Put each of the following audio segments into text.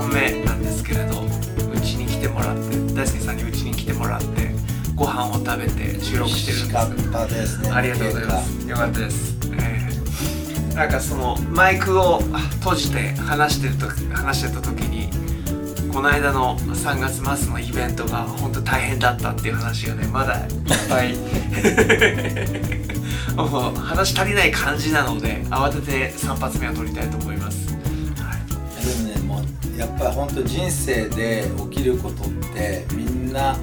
本目なんですけれどうちに来てもらって大輔さんにうちに来てもらってご飯を食べて収録してるんです。ですね。ありがとうございます。よかったです、えーなんかそのマイクを閉じて話してると話してた時にこの間の3月末のイベントが本当大変だったっていう話がねまだいっぱい もう話足りない感じなので慌てて3発目を取りたいと思います、やっぱり本当人生で起きることってみんな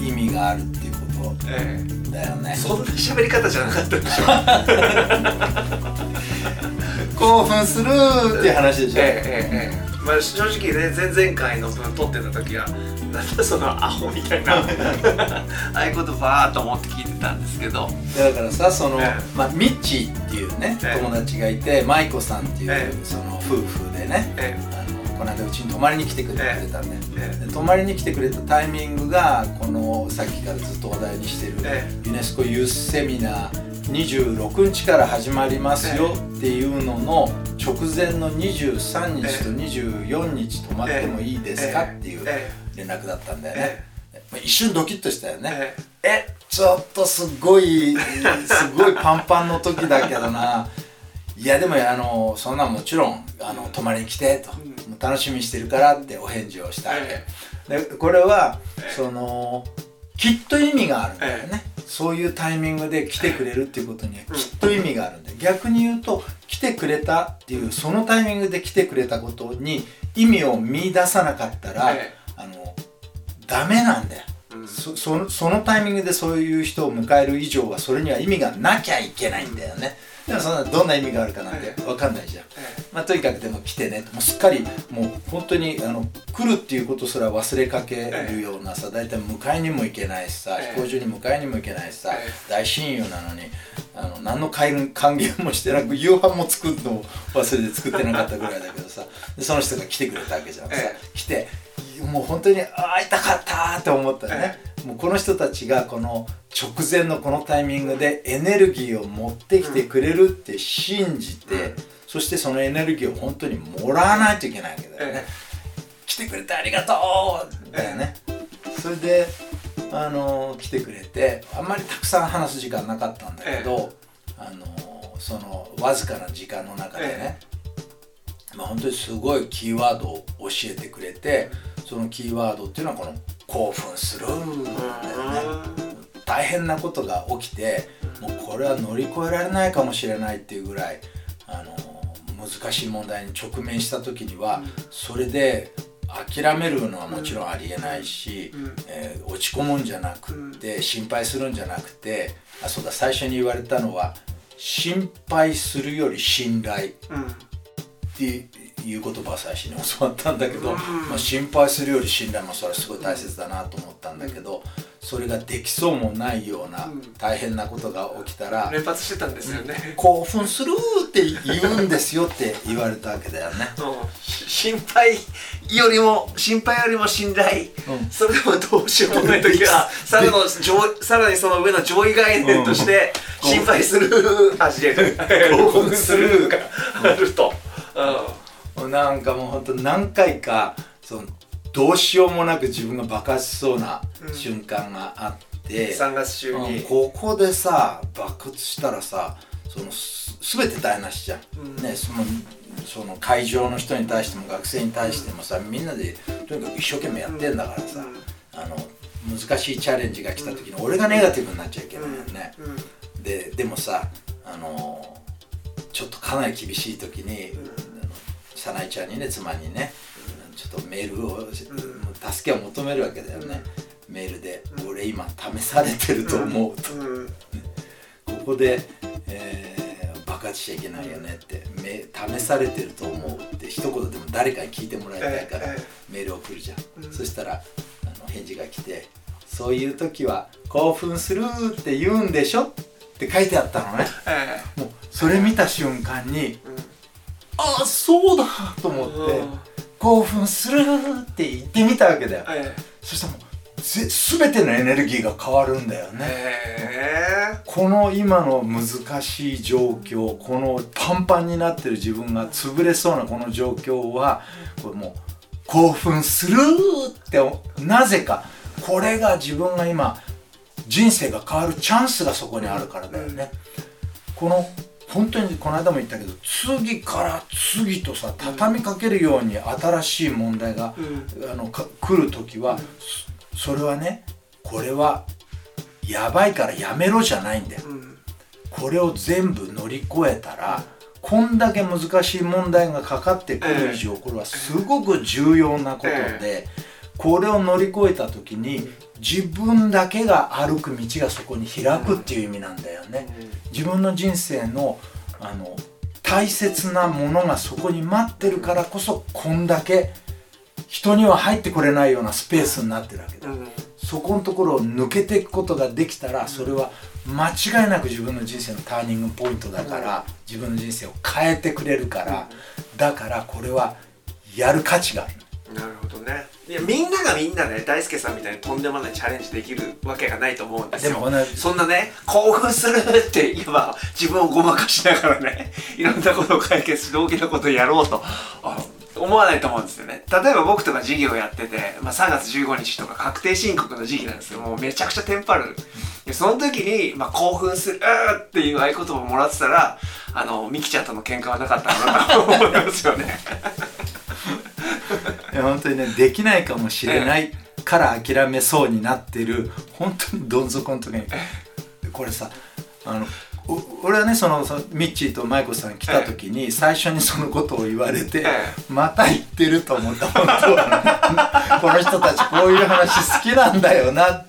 意味があるっていうこえとだよね。ーそんな喋り方じゃなかったでしょ。興奮するっていう話でしょ、ええええええ。まあ正直ね前々回の撮ってた時はなんだそのアホみたいな。ああいうことばーっと思って聞いてたんですけど。だからさその、えまあ、ミッチーっていうね、ええ。友達がいて舞子さんっていう、ええ。その夫婦でね。え。あのこの間うちに泊まりに来てくれたんだよ、え。えで泊まりに来てくれたタイミングがこのさっきからずっと話題にしてる、えユネスコユースセミナー26日から始まりますよっていうのの直前の23日と24日泊まってもいいですかっていうえ連絡だったんだよえね、まあ一瞬ドキッとしたよね、ええ。ちょっとすごいすごいパンパンの時だけどないやでもあのそんなんもちろんあの泊まりに来てと、うん。楽しみにしてるからってお返事をしたわけ、えでこれは、ええ。そのきっと意味があるんだよね、えそういうタイミングで来てくれるっていうことにはきっと意味があるんだよ、逆に言うと来てくれたっていうそのタイミングで来てくれたことに意味を見出さなかったら、え。あのダメなんだよ。うん。そそのそのタイミングでそういう人を迎える以上はそれには意味がなきゃいけないんだよねでもそんなどんな意味があるかなんて分かんないじゃん、えまあ、とにかくでも来てね。もうすっかりもう本当にあの来るっていうことすら忘れかけるようなさ大体迎えにも行けないしさええ。飛行場に迎えにも行けないしさえ大親友なのにあの何の還還元もしてなく夕飯も作るのを忘れて作ってなかったぐらいだけどさでその人が来てくれたわけじゃん。さえ。来てもう本当にああ会いたかったって思ったよね、もうこの人たちがこの直前のこのタイミングでエネルギーを持ってきてくれるって信じて、うん。そしてそのエネルギーを本当にもらわないといけないわけだよね、え来てくれてありがとうだよね、それであの来てくれてあんまりたくさん話す時間なかったんだけど、あのそのわずかな時間の中でね、まあ、本当にすごいキーワードを教えてくれてそのキーワードっていうのはこの興奮するんだよね。大変なことが起きてもうこれは乗り越えられないかもしれないっていうぐらいあの難しい問題に直面した時にはそれで諦めるのはもちろんありえないし、うん。えー落ち込むんじゃなくって心配するんじゃなくてあそうだ最初に言われたのは心配するより信頼。うん。っていう言葉を最初に教わったんだけど、うん。まあ、心配するより信頼もそれはすごい大切だなと思ったんだけどそれができそうもないようなうん。大変なことが起きたら連発してたんですよね、興奮するって言うんですよって言われたわけだよね。心配よりも心配よりも信頼、うん。それでもどうしようもない時はさらの上さらにその上の上位概念としてうん。心配する。興奮するがあると、なんかもうほんと何回かそのどうしようもなく自分が爆発しそうな瞬間があって、3月中に、うんここでさ爆発したらさそのす全て台無しじゃん、うん。ねそのその会場の人に対しても学生に対してもさみんなでとにかく一生懸命やってんだからさ、あの難しいチャレンジが来た時に俺がネガティブになっちゃいけないよね、うん。ででもさあのちょっとかなり厳しい時に、早苗ちゃんにね妻にね、ちょっとメールを、助けを求めるわけだよね、メールで「俺今試されてると思う」と、うん。ここで、えー爆発しちゃいけないよねってめ試されてると思うって一言でも誰かに聞いてもらいたいから、ええメール送るじゃん、うん。そしたらあの返事が来て「そういう時は興奮するって言うんでしょ?」って書いてあったのね。え。もうそれ見た瞬間にああそうだと思ってうん。興奮するって言ってみたわけだよ。えそしたらもうぜ全てのエネルギーが変わるんだよえねえ。この今の難しい状況このパンパンになってる自分が潰れそうなこの状況はこれもう興奮するってなぜかこれが自分が今人生が変わるチャンスがそこにあるからだよね。この本当にこの間も言ったけど次から次とさ畳みかけるように新しい問題が、うん、あの来る時は、うん、それはねこれはやばいからやめろじゃないんだよ、うん、これを全部乗り越えたら、こんだけ難しい問題がかかってくる以上、これはすごく重要なことで、これを乗り越えた時に自分だけが歩く道がそこに開くっていう意味なんだよね。自分の人生のあの大切なものがそこに待ってるからこそこんだけ人には入ってこれないようなスペースになってるわけだ。そこのところを抜けていくことができたらそれは間違いなく自分の人生のターニングポイントだから自分の人生を変えてくれるからだからこれはやる価値がある。なるほどね。いやみんながみんなね大輔さんみたいにとんでもないチャレンジできるわけがないと思うんですよ。でも、ね、そんなね興奮するって言えば自分をごまかしながらねいろんなことを解決して大きなことをやろうと思わないと思うんですよね。例えば僕とか授業やってて、まあ、3月15日とか確定申告の時期なんですよ。もうめちゃくちゃテンパる。その時に、まあ、興奮するっていう合言葉をもらってたらあのミキちゃんとの喧嘩はなかったのかなと思いますよね本当にねできないかもしれないから諦めそうになってる本当にどん底の時に。これさあの俺はねそのミッチーとマイコさん来た時に最初にそのことを言われてまた言ってると思った本当は、ね、この人たちこういう話好きなんだよな、ね、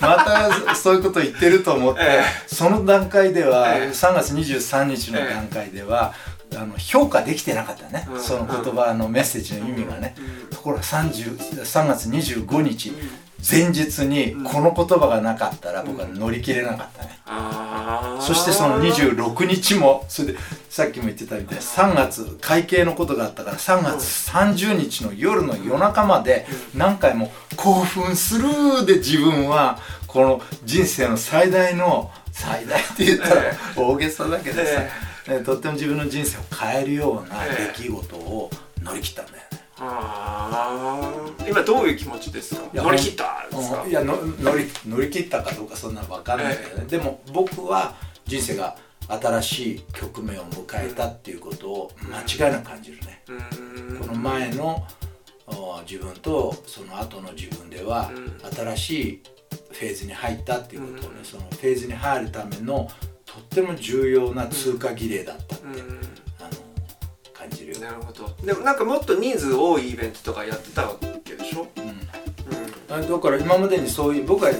またそういうこと言ってると思ってその段階では3月23日の段階ではあの評価できてなかったね、うん、その言葉のメッセージの意味がね、うん、ところが3 3月25日、前日にこの言葉がなかったら僕は乗り切れなかったね、そしてその26日もそれでさっきも言ってたみたいに3月会計のことがあったから3月30日の夜の夜中まで何回も興奮するで自分はこの人生の最大の最大って言ったら大げさだけどさ、えとっても自分の人生を変えるような出来事を乗り切ったんだよね。あ今どういう気持ちですか？乗り切ったですか？いや乗り乗り切ったかどうかそんなの分かんないけどね、でも僕は人生が新しい局面を迎えたっていうことを間違いなく感じるね。この前の自分とその後の自分では新しいフェーズに入ったっていうことをね、そのフェーズに入るためのとっても重要な通過儀礼だったって、うん、あの感じるよ。なるほど。でもなんかもっと人数多いイベントとかやってたわけでしょ、うん。うん、だから今までにそういう僕は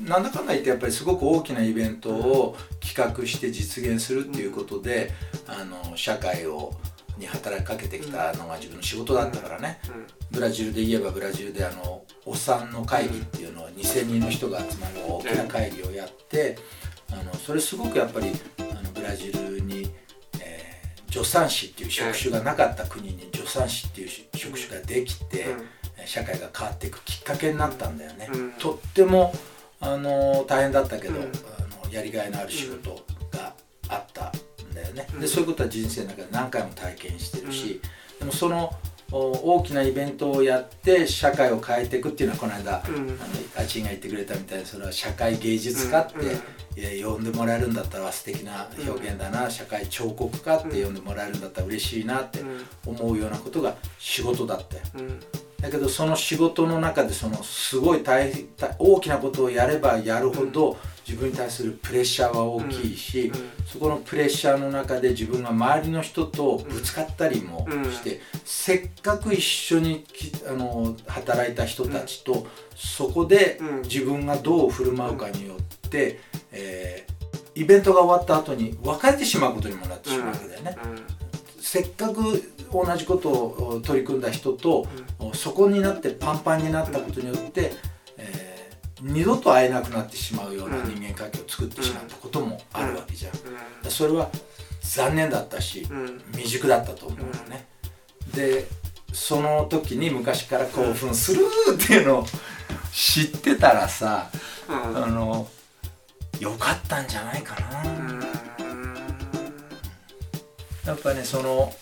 なんだかんだ言ってやっぱりすごく大きなイベントを企画して実現するっていうことで、あの社会をに働きかけてきたのが自分の仕事だったからね、ブラジルで言えばブラジルであのお産の会議っていうのを2,000人の人が集まる大きな会議をやって。あのそれすごくやっぱりあのブラジルに、えー、助産師っていう職種がなかった国に助産師っていう職種ができて、うん、社会が変わっていくきっかけになったんだよね。うん、とってもあの大変だったけど、うん、あのやりがいのある仕事があったんだよね。でそういうことは人生の中で何回も体験してるし、でもその大きなイベントをやって社会を変えていくっていうのはこの間、うん、あのあちんが言ってくれたみたいにそれは社会芸術家って、うん、呼んでもらえるんだったら素敵な表現だな、うん、社会彫刻家って呼んでもらえるんだったら嬉しいなって思うようなことが仕事だったよ。だけどその仕事の中でそのすごい大大きなことをやればやるほど、自分に対するプレッシャーは大きいし、うんうん、そこのプレッシャーの中で自分が周りの人とぶつかったりもして、せっかく一緒にあの働いた人たちと、そこで自分がどう振る舞うかによって、えー、イベントが終わった後に別れてしまうことにもなってしまうわけだよね。せっかく同じことを取り組んだ人と、そこになってパンパンになったことによって、えー二度と会えなくなってしまうような人間関係を作ってしまったこともあるわけじゃん、それは残念だったし、未熟だったと思うのね、でその時に昔から興奮するっていうのを知ってたらさ、あのよかったんじゃないかな、やっぱねその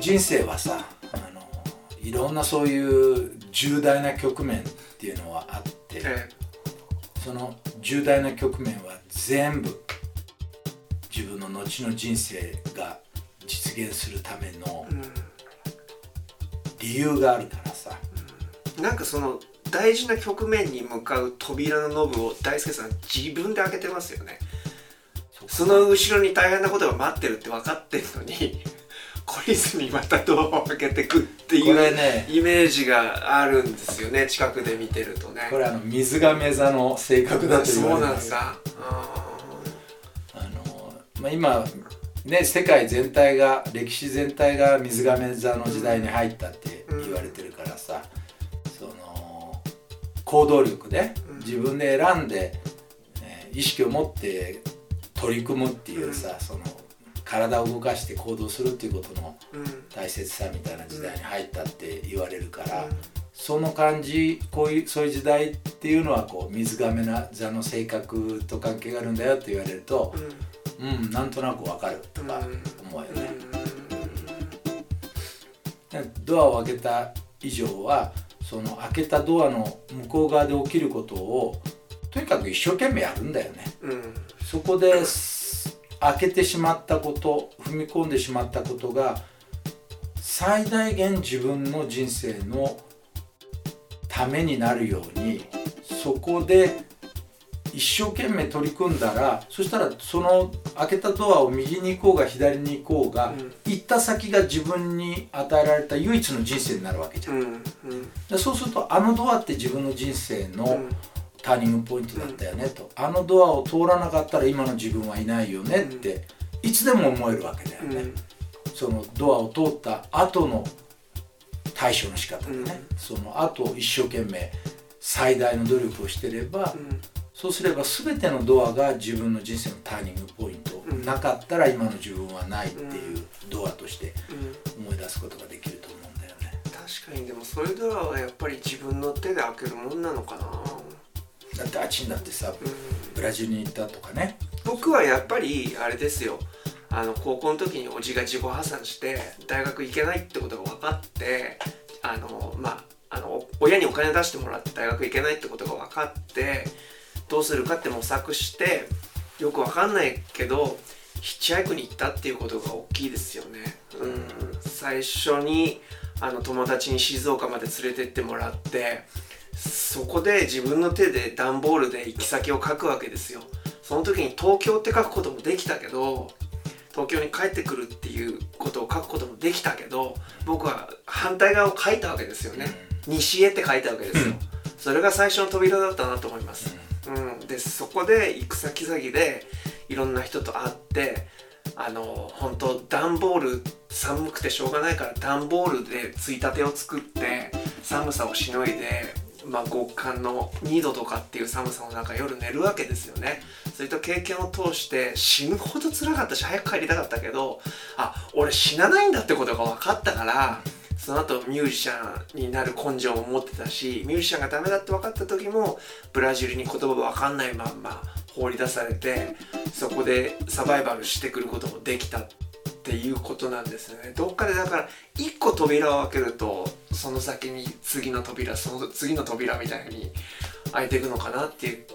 人生はさいろんなそういう重大な局面っていうのはあって、ええ、その重大な局面は全部自分の後の人生が実現するための理由があるからさ、うん、なんかその大事な局面に向かう扉のノブを大輔さん自分で開けてますよね。その後ろに大変なことが待ってるって分かってるのに懲りずにまたドアを開けてくっていう、ね、イメージがあるんですよね近くで見てるとね。これあの水亀座の性格だと言われますそうなんだあの、まあ、今ね世界全体が歴史全体が水亀座の時代に入ったって言われてるからさ、うん、その行動力で自分で選んで、えー、意識を持って取り組むっていうさ、その体を動かして行動するっていうことの大切さみたいな時代に入ったって言われるから、その感じこういうそういう時代っていうのはこう水亀座の性格と関係があるんだよって言われると、うん、うん、なんとなくわかるとか思うよね。ドアを開けた以上はその開けたドアの向こう側で起きることをとにかく一生懸命やるんだよね。うん、そこで開けてしまったこと踏み込んでしまったことが最大限自分の人生のためになるようにそこで一生懸命取り組んだらそしたらその開けたドアを右に行こうが左に行こうが、うん、行った先が自分に与えられた唯一の人生になるわけじゃん、うん。うん、そうするとあのドアって自分の人生の、ターニングポイントだったよねと、あのドアを通らなかったら今の自分はいないよねって、いつでも思えるわけだよね、そのドアを通った後の対処の仕方でね、その後一生懸命最大の努力をしてれば、そうすれば全てのドアが自分の人生のターニングポイント、なかったら今の自分はないっていうドアとして思い出すことができると思うんだよね、確かにでもそういうドアはやっぱり自分の手で開けるもんなのかなだってあっちにだってさ、ブラジルに行ったとかね。僕はやっぱりあれですよ。あの高校の時におじが自己破産して大学行けないってことが分かってあのまああの親にお金出してもらって大学行けないってことが分かってどうするかって模索してよく分かんないけどヒッチハイクに行ったっていうことが大きいですよね。うん、最初にあの友達に静岡まで連れてってもらってそこで自分の手で段ボールで行き先を書くわけですよ。その時に東京って書くこともできたけど東京に帰ってくるっていうことを書くこともできたけど僕は反対側を書いたわけですよね。西へって書いたわけですよ。それが最初の扉だったなと思います、うん、でそこで行く先々でいろんな人と会ってあの本当段ボール寒くてしょうがないから段ボールでついたてを作って寒さをしのいでまあ、極寒の2度とかっていう寒さの中夜寝るわけですよね。そういった経験を通して死ぬほど辛かったし早く帰りたかったけどあ俺死なないんだってことが分かったからその後ミュージシャンになる根性も持ってたしミュージシャンがダメだって分かった時もブラジルに言葉が分かんないまんま放り出されてそこでサバイバルしてくることもできたっていうことなんですよね。どっかでだから1個扉を開けるとその先に次の扉その次の扉みたいに開いていくのかなっていう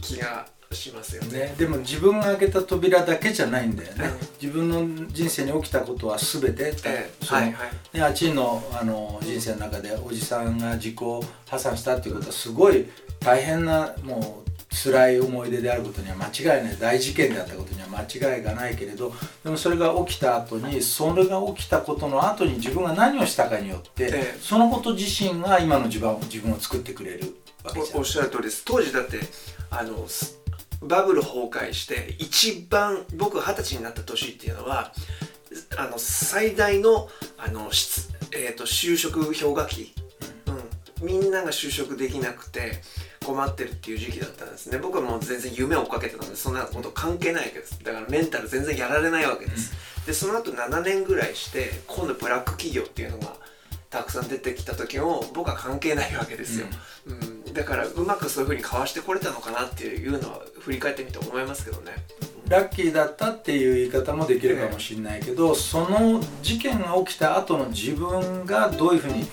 気がしますよね、ね、でも自分が開けた扉だけじゃないんだよね、うん、自分の人生に起きたことは全て、えー、はいはい。ね、あっちのあの人生の中でおじさんが自己破産したっていうことはすごい大変なもう辛い思い出であることには間違いない。大事件であったことには間違いがないけれどでもそれが起きた後にそれが起きたことの後に自分が何をしたかによって、ええ、そのこと自身が今の自分自分を作ってくれるわけじゃおっしゃる通りです。当時だってあのバブル崩壊して一番僕二十歳になった年っていうのはあの最大のあの、えーと、と就職氷河期、うん、みんなが就職できなくて困ってるっていう時期だったんですね。僕はもう全然夢を追っかけてたのでそんなこと関係ないわけです。だからメンタル全然やられないわけです、でその後7年ぐらいして今度ブラック企業っていうのがたくさん出てきた時も僕は関係ないわけですよ、うん、うん、だからうまくそういうふうにかわしてこれたのかなっていうのは振り返ってみて思いますけどね、うんラッキーだったっていう言い方もできるかもしれないけど、その事件が起きた後の自分がどういうふうに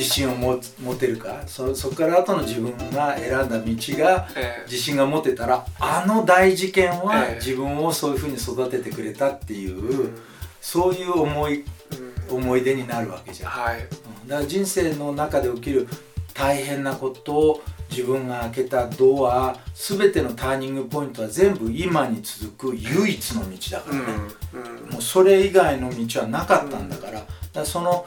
自信を持持てるかそそこから後の自分が選んだ道が自信が持てたらあの大事件は自分をそういうふうに育ててくれたっていう、そういう思い、思い出になるわけじゃん。はい、だから人生の中で起きる大変なことを自分が開けたドア全てのターニングポイントは全部今に続く唯一の道だからね、うん。うん、もうそれ以外の道はなかったんだから,、だその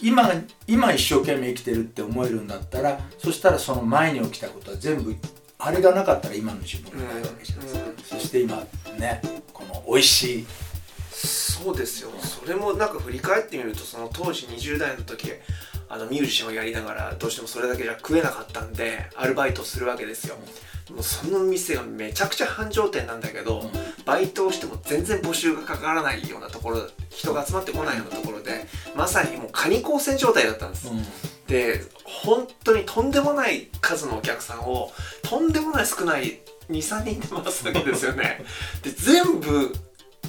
今今一生懸命生きてるって思えるんだったらそしたらその前に起きたことは全部あれがなかったら今の自分がないわけじゃないですか、うん、そして今ねこの美味しい。そうですよ。それもなんか振り返ってみるとその当時20代の時あのミュージシャンをやりながらどうしてもそれだけじゃ食えなかったんでアルバイトをするわけですよ。もうその店がめちゃくちゃ繁盛店なんだけど、バイトをしても全然募集がかからないようなところ人が集まってこないようなところでまさにもうカニ光線状態だったんです、うん、で本当にとんでもない数のお客さんをとんでもない少ない23人で回すわけですよね。で全部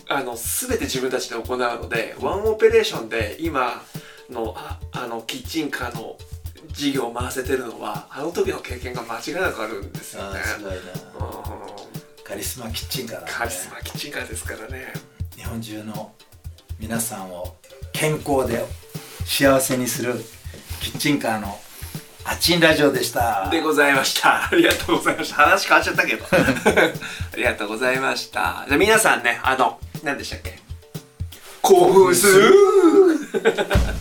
あの全て自分たちで行うのでワンオペレーションで今のああのキッチンカーの事業を回せてるのはあの時の経験が間違いなくあるんですよね。すごいな、うん、カリスマキッチンカーカリスマキッチンカーですからね。日本中の皆さんを健康で幸せにするキッチンカーのあちんラジオでした。でございました。ありがとうございました。話変わっちゃったけど。ありがとうございました。じゃあ皆さんねあの何でしたっけ？興奮する